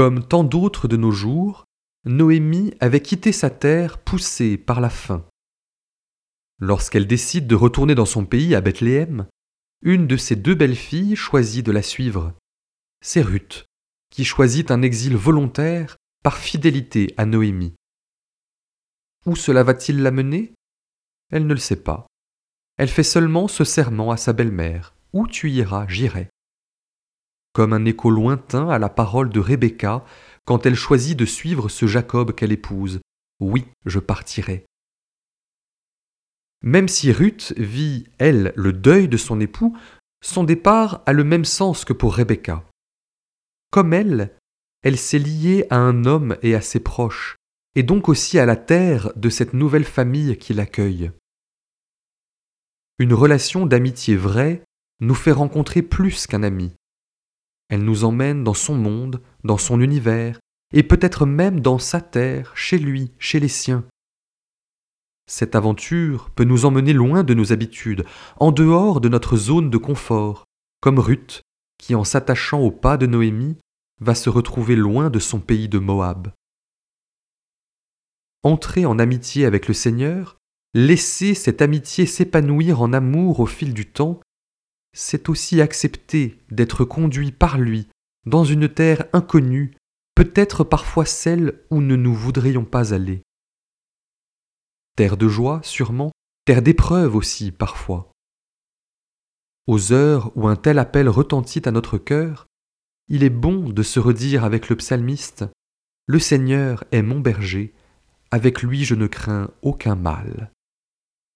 Comme tant d'autres de nos jours, Noémie avait quitté sa terre poussée par la faim. Lorsqu'elle décide de retourner dans son pays à Bethléem, une de ses deux belles-filles choisit de la suivre. C'est Ruth, qui choisit un exil volontaire par fidélité à Noémie. Où cela va-t-il la mener Elle ne le sait pas. Elle fait seulement ce serment à sa belle-mère. Où tu iras, j'irai. Comme un écho lointain à la parole de Rebecca quand elle choisit de suivre ce Jacob qu'elle épouse. Oui, je partirai. Même si Ruth vit, elle, le deuil de son époux, son départ a le même sens que pour Rebecca. Comme elle, elle s'est liée à un homme et à ses proches, et donc aussi à la terre de cette nouvelle famille qui l'accueille. Une relation d'amitié vraie nous fait rencontrer plus qu'un ami. Elle nous emmène dans son monde, dans son univers, et peut-être même dans sa terre, chez lui, chez les siens. Cette aventure peut nous emmener loin de nos habitudes, en dehors de notre zone de confort, comme Ruth, qui en s'attachant au pas de Noémie, va se retrouver loin de son pays de Moab. Entrer en amitié avec le Seigneur, laisser cette amitié s'épanouir en amour au fil du temps, c'est aussi accepter d'être conduit par lui dans une terre inconnue, peut-être parfois celle où ne nous voudrions pas aller. Terre de joie, sûrement, terre d'épreuve aussi, parfois. Aux heures où un tel appel retentit à notre cœur, il est bon de se redire avec le psalmiste Le Seigneur est mon berger, avec lui je ne crains aucun mal.